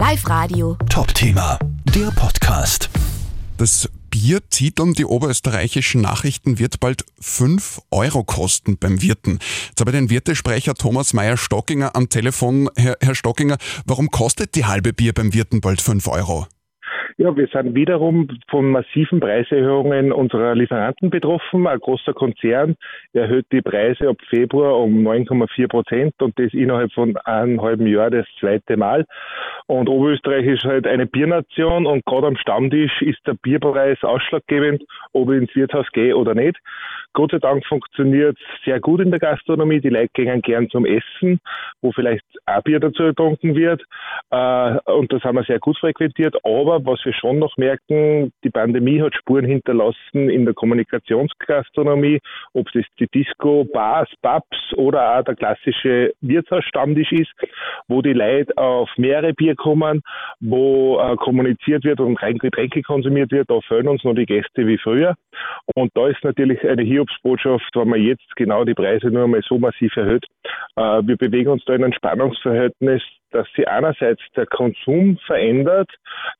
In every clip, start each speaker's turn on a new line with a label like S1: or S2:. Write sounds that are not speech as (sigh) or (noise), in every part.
S1: Live Radio.
S2: Top-Thema, der Podcast. Das Bier zieht um die oberösterreichischen Nachrichten wird bald 5 Euro kosten beim Wirten. Jetzt habe ich den Wirtesprecher Thomas Meyer-Stockinger am Telefon. Herr, Herr Stockinger, warum kostet die halbe Bier beim Wirten bald 5 Euro?
S3: Ja, wir sind wiederum von massiven Preiserhöhungen unserer Lieferanten betroffen. Ein großer Konzern erhöht die Preise ab Februar um 9,4 Prozent und das innerhalb von einem halben Jahr das zweite Mal. Und Oberösterreich ist halt eine Biernation und gerade am Stammtisch ist der Bierpreis ausschlaggebend, ob ich ins Wirtshaus gehe oder nicht. Gott sei Dank funktioniert es sehr gut in der Gastronomie. Die Leute gehen gern zum Essen, wo vielleicht auch Bier dazu getrunken wird. Äh, und das haben wir sehr gut frequentiert. Aber was wir schon noch merken, die Pandemie hat Spuren hinterlassen in der Kommunikationsgastronomie, ob es die Disco, Bars, Pubs oder auch der klassische Wirtshausstammtisch ist, wo die Leute auf mehrere Bier kommen, wo äh, kommuniziert wird und rein Getränke konsumiert wird. Da fehlen uns noch die Gäste wie früher. Und da ist natürlich eine Hiobsbotschaft, wenn man jetzt genau die Preise nur einmal so massiv erhöht. Äh, wir bewegen uns da in einem Spannungsverhältnis, dass sich einerseits der Konsum verändert,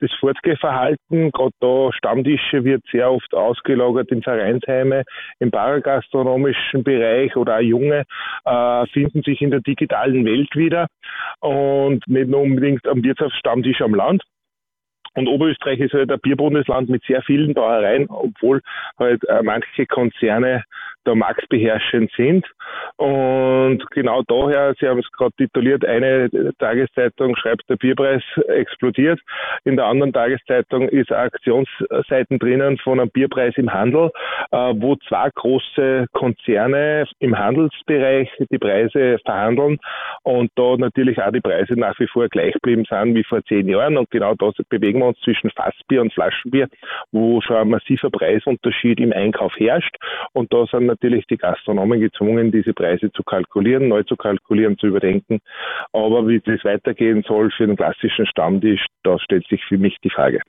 S3: das Fortgehverhalten, gerade da Stammtische wird sehr oft ausgelagert in Vereinsheime, im paragastronomischen Bereich oder auch Junge äh, finden sich in der digitalen Welt wieder und nicht nur unbedingt am Wirtschaftsstammtisch am Land. Und Oberösterreich ist halt ein Bierbundesland mit sehr vielen Brauereien, obwohl halt äh, manche Konzerne da marktbeherrschend sind. Und genau daher, Sie haben es gerade tituliert, eine Tageszeitung schreibt, der Bierpreis explodiert. In der anderen Tageszeitung ist Aktionsseiten drinnen von einem Bierpreis im Handel, äh, wo zwei große Konzerne im Handelsbereich die Preise verhandeln und da natürlich auch die Preise nach wie vor gleich geblieben sind wie vor zehn Jahren. Und genau das bewegen wir uns zwischen Fassbier und Flaschenbier, wo schon ein massiver Preisunterschied im Einkauf herrscht. Und da sind natürlich die Gastronomen gezwungen, diese Preise zu kalkulieren, neu zu kalkulieren, zu überdenken. Aber wie das weitergehen soll für den klassischen Stammtisch, da stellt sich für mich die Frage.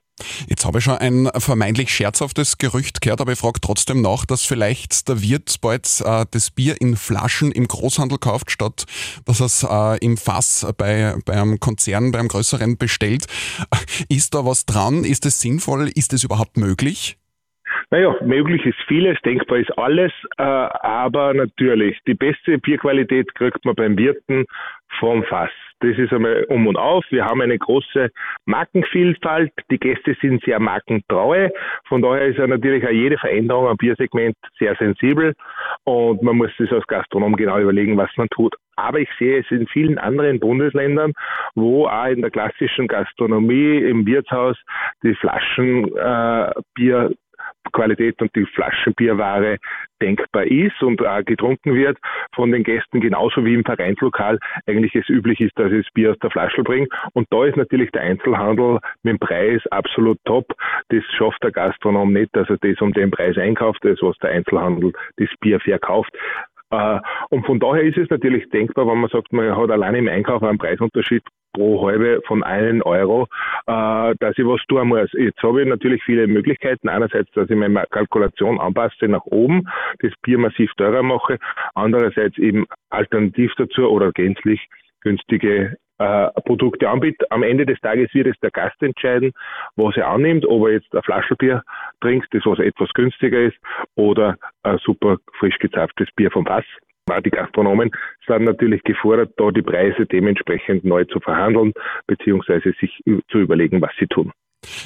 S2: Jetzt habe ich schon ein vermeintlich scherzhaftes Gerücht gehört, aber ich frage trotzdem nach, dass vielleicht der Wirt bald äh, das Bier in Flaschen im Großhandel kauft, statt dass er es äh, im Fass bei, bei Konzern, beim größeren bestellt. Ist da was dran? Ist es sinnvoll? Ist es überhaupt möglich?
S3: Naja, möglich ist vieles, denkbar ist alles, äh, aber natürlich, die beste Bierqualität kriegt man beim Wirten vom Fass. Das ist einmal um und auf. Wir haben eine große Markenvielfalt. Die Gäste sind sehr markentreu. Von daher ist ja natürlich auch jede Veränderung am Biersegment sehr sensibel und man muss sich als Gastronom genau überlegen, was man tut. Aber ich sehe es in vielen anderen Bundesländern, wo auch in der klassischen Gastronomie, im Wirtshaus, die Flaschenbier äh, Qualität und die Flaschenbierware denkbar ist und auch getrunken wird von den Gästen, genauso wie im Vereinslokal eigentlich es üblich ist, dass das Bier aus der Flasche bringe. Und da ist natürlich der Einzelhandel mit dem Preis absolut top. Das schafft der Gastronom nicht, dass er das um den Preis einkauft, das was der Einzelhandel das Bier verkauft. Äh, und von daher ist es natürlich denkbar, wenn man sagt, man hat allein im Einkauf einen Preisunterschied pro halbe von einem Euro, äh, dass ich was tun muss. Jetzt habe ich natürlich viele Möglichkeiten. Einerseits, dass ich meine Kalkulation anpasse nach oben, das Bier massiv teurer mache. Andererseits eben alternativ dazu oder gänzlich günstige äh, Produkte anbietet. Am Ende des Tages wird es der Gast entscheiden, was er annimmt, ob er jetzt ein Flaschenbier trinkt, das was etwas günstiger ist, oder ein super frisch gezapftes Bier vom Fass. Die Gastronomen sind natürlich gefordert, da die Preise dementsprechend neu zu verhandeln, beziehungsweise sich zu überlegen, was sie tun.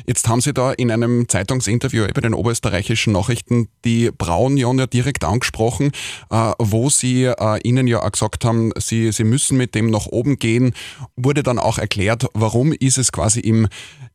S2: Jetzt haben Sie da in einem Zeitungsinterview bei den oberösterreichischen Nachrichten die Braunion ja direkt angesprochen, äh, wo Sie äh, Ihnen ja auch gesagt haben, Sie, Sie müssen mit dem nach oben gehen. Wurde dann auch erklärt, warum ist es quasi im,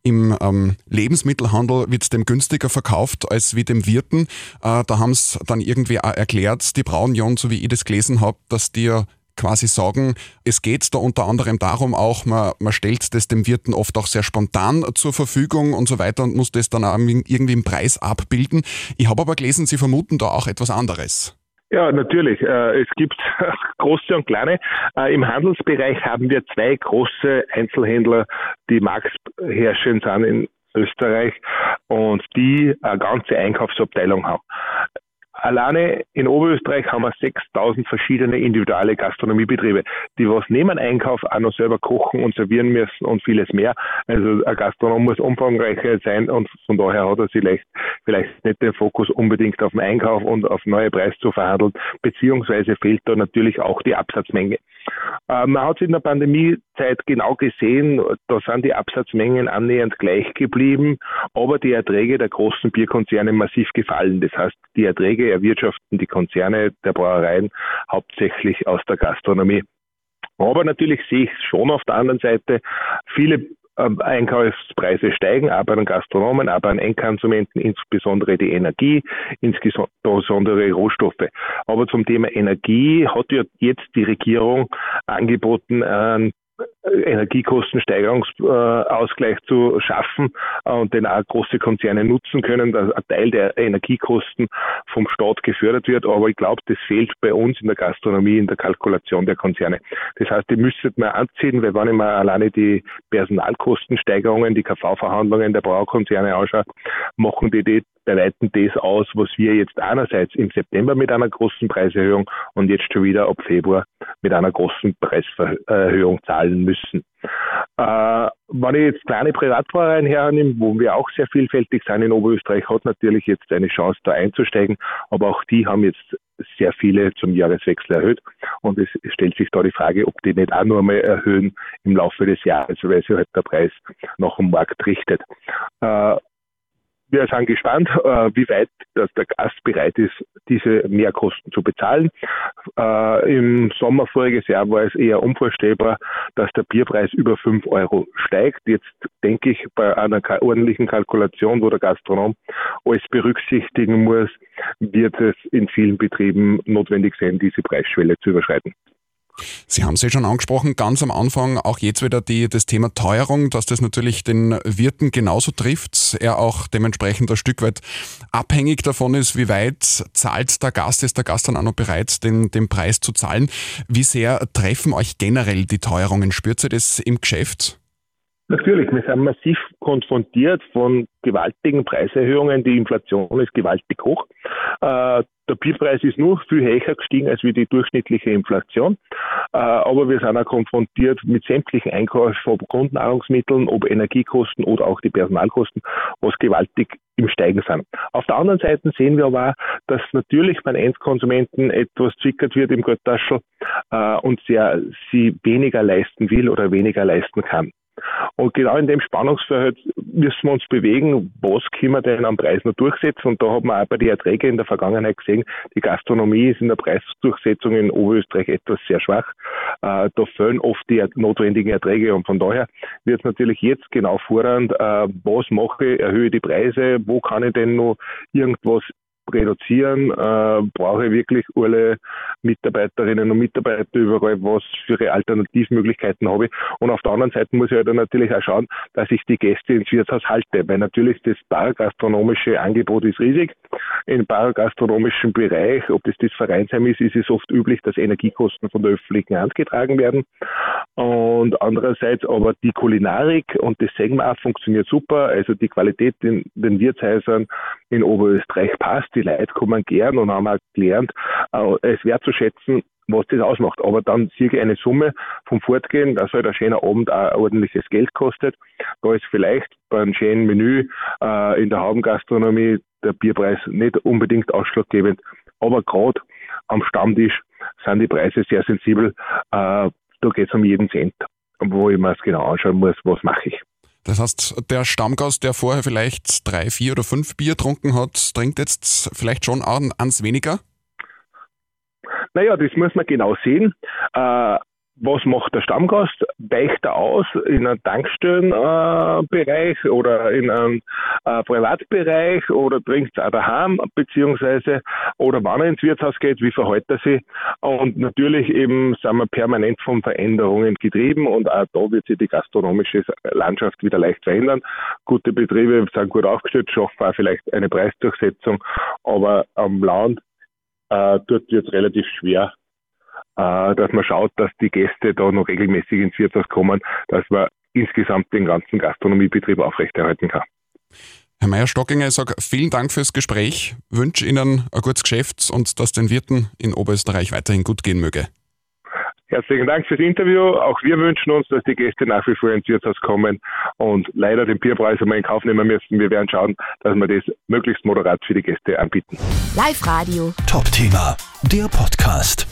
S2: im ähm, Lebensmittelhandel, wird es dem günstiger verkauft als wie dem Wirten. Äh, da haben es dann irgendwie auch erklärt, die Braunion, so wie ich das gelesen habe, dass die ja quasi sagen, es geht da unter anderem darum auch, man, man stellt das dem Wirten oft auch sehr spontan zur Verfügung und so weiter und muss das dann auch irgendwie im Preis abbilden. Ich habe aber gelesen, Sie vermuten da auch etwas anderes.
S3: Ja, natürlich. Äh, es gibt (laughs) große und kleine. Äh, Im Handelsbereich haben wir zwei große Einzelhändler, die marktherrschend sind in Österreich und die eine ganze Einkaufsabteilung haben. Alleine in Oberösterreich haben wir 6000 verschiedene individuelle Gastronomiebetriebe, die was neben Einkauf auch noch selber kochen und servieren müssen und vieles mehr. Also ein Gastronom muss umfangreicher sein und von daher hat er vielleicht, vielleicht nicht den Fokus unbedingt auf den Einkauf und auf neue Preise zu verhandeln, beziehungsweise fehlt da natürlich auch die Absatzmenge. Äh, man hat es in der Pandemiezeit genau gesehen, da sind die Absatzmengen annähernd gleich geblieben, aber die Erträge der großen Bierkonzerne massiv gefallen. Das heißt, die Erträge erwirtschaften die Konzerne der Brauereien hauptsächlich aus der Gastronomie. Aber natürlich sehe ich schon auf der anderen Seite viele ähm, Einkaufspreise steigen, bei den Gastronomen, bei den Endkonsumenten, insbesondere die Energie, insbesondere Rohstoffe. Aber zum Thema Energie hat ja jetzt die Regierung angeboten, einen Energiekostensteigerungsausgleich zu schaffen äh, und den auch große Konzerne nutzen können, dass ein Teil der Energiekosten vom Staat gefördert wird. Aber ich glaube, das fehlt bei uns in der Gastronomie, in der Kalkulation der Konzerne. Das heißt, die müsste man anziehen, weil wenn ich mir alleine die Personalkostensteigerungen, die KV-Verhandlungen der Braukonzerne anschaue, machen die, die bei Weitem das aus, was wir jetzt einerseits im September mit einer großen Preiserhöhung und jetzt schon wieder ab Februar mit einer großen Preiserhöhung zahlen müssen. Äh, wenn ich jetzt kleine Privatbrauereien hernehme, wo wir auch sehr vielfältig sind in Oberösterreich, hat natürlich jetzt eine Chance da einzusteigen, aber auch die haben jetzt sehr viele zum Jahreswechsel erhöht. Und es stellt sich da die Frage, ob die nicht auch nur mal erhöhen im Laufe des Jahres, weil sich halt der Preis nach dem Markt richtet. Äh, wir sind gespannt, äh, wie weit dass der Gast bereit ist, diese Mehrkosten zu bezahlen. Äh, Im Sommer voriges Jahr war es eher unvorstellbar, dass der Bierpreis über 5 Euro steigt. Jetzt denke ich, bei einer ordentlichen Kalkulation, wo der Gastronom alles berücksichtigen muss, wird es in vielen Betrieben notwendig sein, diese Preisschwelle zu überschreiten.
S2: Sie haben es ja schon angesprochen, ganz am Anfang auch jetzt wieder die, das Thema Teuerung, dass das natürlich den Wirten genauso trifft. Er auch dementsprechend ein Stück weit abhängig davon ist, wie weit zahlt der Gast, ist der Gast dann auch noch bereit, den, den Preis zu zahlen. Wie sehr treffen euch generell die Teuerungen? Spürt ihr das im Geschäft?
S3: Natürlich, wir sind massiv konfrontiert von gewaltigen Preiserhöhungen. Die Inflation ist gewaltig hoch. Äh, der Bierpreis ist nur viel höher gestiegen als wie die durchschnittliche Inflation. Äh, aber wir sind auch konfrontiert mit sämtlichen Einkäufen von Grundnahrungsmitteln, ob Energiekosten oder auch die Personalkosten, was gewaltig im Steigen sind. Auf der anderen Seite sehen wir aber, dass natürlich beim Endkonsumenten etwas zwickert wird im Geldtaschel äh, und sehr, sie weniger leisten will oder weniger leisten kann. Und genau in dem Spannungsfeld müssen wir uns bewegen, was können wir denn am Preis noch durchsetzen? Und da hat man auch bei den Erträgen in der Vergangenheit gesehen, die Gastronomie ist in der Preisdurchsetzung in Oberösterreich etwas sehr schwach. Äh, da fehlen oft die notwendigen Erträge und von daher wird es natürlich jetzt genau fordernd, äh, was mache ich, erhöhe die Preise, wo kann ich denn noch irgendwas reduzieren, äh, brauche ich wirklich alle Mitarbeiterinnen und Mitarbeiter überall, was für Alternativmöglichkeiten habe ich. Und auf der anderen Seite muss ich halt dann natürlich auch schauen, dass ich die Gäste ins Wirtshaus halte, weil natürlich das paragastronomische Angebot ist riesig. Im paragastronomischen Bereich, ob das das Vereinsheim ist, ist es oft üblich, dass Energiekosten von der öffentlichen Hand getragen werden. Und andererseits aber die Kulinarik, und das sehen funktioniert super. Also die Qualität in den Wirtshäusern in Oberösterreich passt Leute kommen gern und haben auch gelernt, äh, es wertzuschätzen, was das ausmacht. Aber dann sehe ich eine Summe vom Fortgehen, dass halt ein schöner Abend auch ordentliches Geld kostet. Da ist vielleicht bei einem schönen Menü äh, in der Haubengastronomie der Bierpreis nicht unbedingt ausschlaggebend. Aber gerade am Stammtisch sind die Preise sehr sensibel. Äh, da geht es um jeden Cent, wo ich mir es genau anschauen muss, was mache ich.
S2: Das heißt, der Stammgast, der vorher vielleicht drei, vier oder fünf Bier getrunken hat, trinkt jetzt vielleicht schon ans weniger?
S3: Naja, das muss man genau sehen. Äh, was macht der Stammgast? Weicht er aus in einem Tankstellenbereich äh, oder in einem äh, Privatbereich oder trinkt es auch daheim, beziehungsweise oder wann er ins Wirtshaus geht, wie verhält er sich? Und natürlich eben sind wir permanent von Veränderungen getrieben und auch da wird sich die gastronomische Landschaft wieder leicht verändern. Gute Betriebe sind gut aufgestellt, schaffen auch vielleicht eine Preisdurchsetzung, aber am Land äh, dort wird es relativ schwer, dass man schaut, dass die Gäste da noch regelmäßig ins Wirtshaus kommen, dass man insgesamt den ganzen Gastronomiebetrieb aufrechterhalten kann.
S2: Herr Meier-Stockinger, ich sage vielen Dank fürs Gespräch, wünsche Ihnen ein gutes Geschäft und dass den Wirten in Oberösterreich weiterhin gut gehen möge.
S3: Herzlichen Dank fürs Interview. Auch wir wünschen uns, dass die Gäste nach wie vor ins Wirtshaus kommen und leider den Bierpreis einmal in Kauf nehmen müssen. Wir werden schauen, dass wir das möglichst moderat für die Gäste anbieten.
S1: Live Radio.
S4: Top Thema, der Podcast.